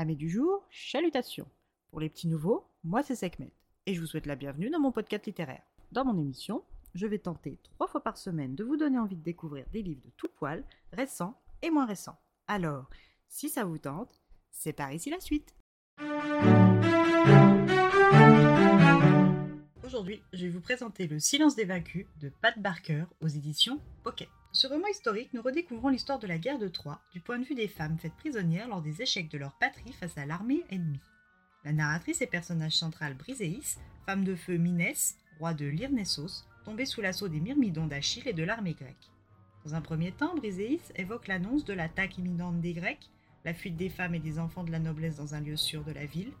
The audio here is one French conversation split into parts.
Amis du jour, chalutations. Pour les petits nouveaux, moi c'est Sekhmet et je vous souhaite la bienvenue dans mon podcast littéraire. Dans mon émission, je vais tenter trois fois par semaine de vous donner envie de découvrir des livres de tout poil, récents et moins récents. Alors, si ça vous tente, c'est par ici la suite. Aujourd'hui, je vais vous présenter Le silence des vaincus de Pat Barker aux éditions Pocket. Ce roman historique, nous redécouvrons l'histoire de la guerre de Troie du point de vue des femmes faites prisonnières lors des échecs de leur patrie face à l'armée ennemie. La narratrice et personnage central Briséis, femme de feu Minès, roi de Lyrnessos, tombé sous l'assaut des Myrmidons d'Achille et de l'armée grecque. Dans un premier temps, Briséis évoque l'annonce de l'attaque imminente des Grecs, la fuite des femmes et des enfants de la noblesse dans un lieu sûr de la ville,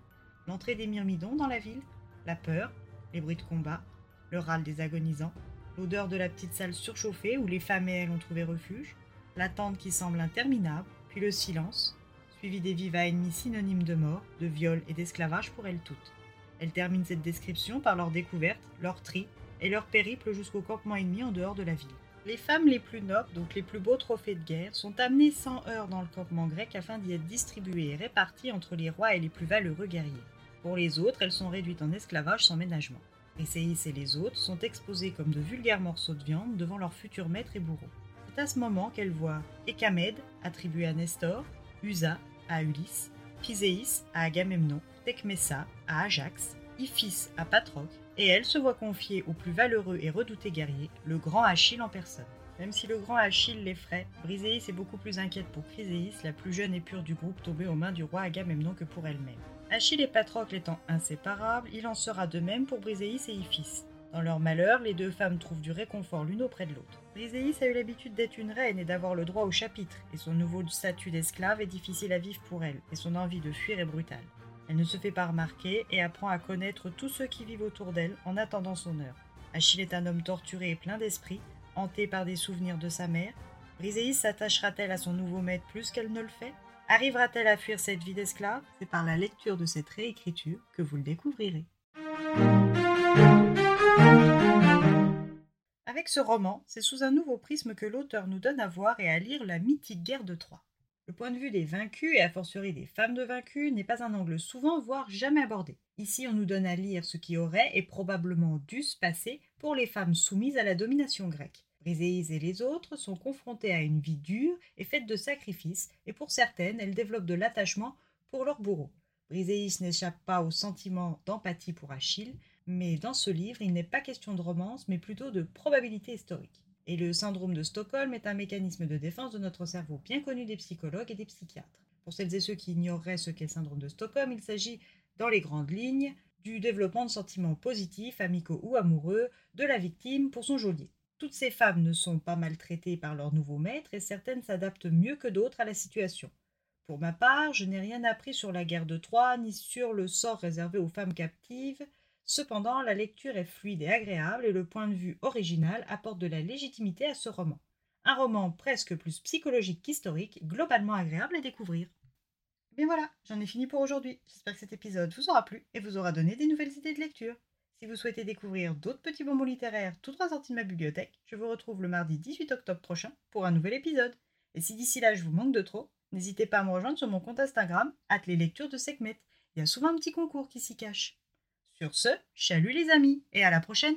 l'entrée des Myrmidons dans la ville, la peur, les bruits de combat, le râle des agonisants, l'odeur de la petite salle surchauffée où les femmes et elles ont trouvé refuge, l'attente qui semble interminable, puis le silence, suivi des vivas ennemis synonymes de mort, de viol et d'esclavage pour elles toutes. Elle termine cette description par leur découverte, leur tri et leur périple jusqu'au campement ennemi en dehors de la ville. Les femmes les plus nobles, donc les plus beaux trophées de guerre, sont amenées sans heurts dans le campement grec afin d'y être distribuées et réparties entre les rois et les plus valeureux guerriers. Pour les autres, elles sont réduites en esclavage sans ménagement. Séis et les autres sont exposés comme de vulgaires morceaux de viande devant leur futur maître et bourreau. C'est à ce moment qu'elle voit Ecamède, attribué à Nestor, Usa, à Ulysse, Piséis, à Agamemnon, Tecmessa, à Ajax, Iphis, à Patrocle, et elle se voit confier au plus valeureux et redouté guerrier, le grand Achille en personne. Même si le grand Achille l'effraie, Briséis est beaucoup plus inquiète pour Chryséis, la plus jeune et pure du groupe tombée aux mains du roi Agamemnon que pour elle-même. Achille et Patrocle étant inséparables, il en sera de même pour Briséis et Iphis. Dans leur malheur, les deux femmes trouvent du réconfort l'une auprès de l'autre. Briséis a eu l'habitude d'être une reine et d'avoir le droit au chapitre, et son nouveau statut d'esclave est difficile à vivre pour elle, et son envie de fuir est brutale. Elle ne se fait pas remarquer et apprend à connaître tous ceux qui vivent autour d'elle en attendant son heure. Achille est un homme torturé et plein d'esprit, hanté par des souvenirs de sa mère. Briséis s'attachera-t-elle à son nouveau maître plus qu'elle ne le fait? Arrivera-t-elle à fuir cette vie d'esclave? C'est par la lecture de cette réécriture que vous le découvrirez. Avec ce roman, c'est sous un nouveau prisme que l'auteur nous donne à voir et à lire la mythique guerre de Troie. Le point de vue des vaincus et a fortiori des femmes de vaincus n'est pas un angle souvent, voire jamais abordé. Ici, on nous donne à lire ce qui aurait et probablement dû se passer pour les femmes soumises à la domination grecque. Briséis et les autres sont confrontées à une vie dure et faite de sacrifices, et pour certaines, elles développent de l'attachement pour leur bourreau. Briséis n'échappe pas au sentiment d'empathie pour Achille, mais dans ce livre, il n'est pas question de romance, mais plutôt de probabilité historique. Et le syndrome de Stockholm est un mécanisme de défense de notre cerveau bien connu des psychologues et des psychiatres. Pour celles et ceux qui ignoreraient ce qu'est le syndrome de Stockholm, il s'agit, dans les grandes lignes, du développement de sentiments positifs, amicaux ou amoureux, de la victime pour son geôlier. Toutes ces femmes ne sont pas maltraitées par leur nouveau maître et certaines s'adaptent mieux que d'autres à la situation. Pour ma part, je n'ai rien appris sur la guerre de Troie ni sur le sort réservé aux femmes captives. Cependant, la lecture est fluide et agréable et le point de vue original apporte de la légitimité à ce roman. Un roman presque plus psychologique qu'historique, globalement agréable à découvrir. Mais voilà, j'en ai fini pour aujourd'hui. J'espère que cet épisode vous aura plu et vous aura donné des nouvelles idées de lecture. Si vous souhaitez découvrir d'autres petits bonbons littéraires tout droit sortis de ma bibliothèque, je vous retrouve le mardi 18 octobre prochain pour un nouvel épisode. Et si d'ici là je vous manque de trop, n'hésitez pas à me rejoindre sur mon compte Instagram, les lectures de Sekhmet. Il y a souvent un petit concours qui s'y cache. Sur ce, chalut les amis et à la prochaine!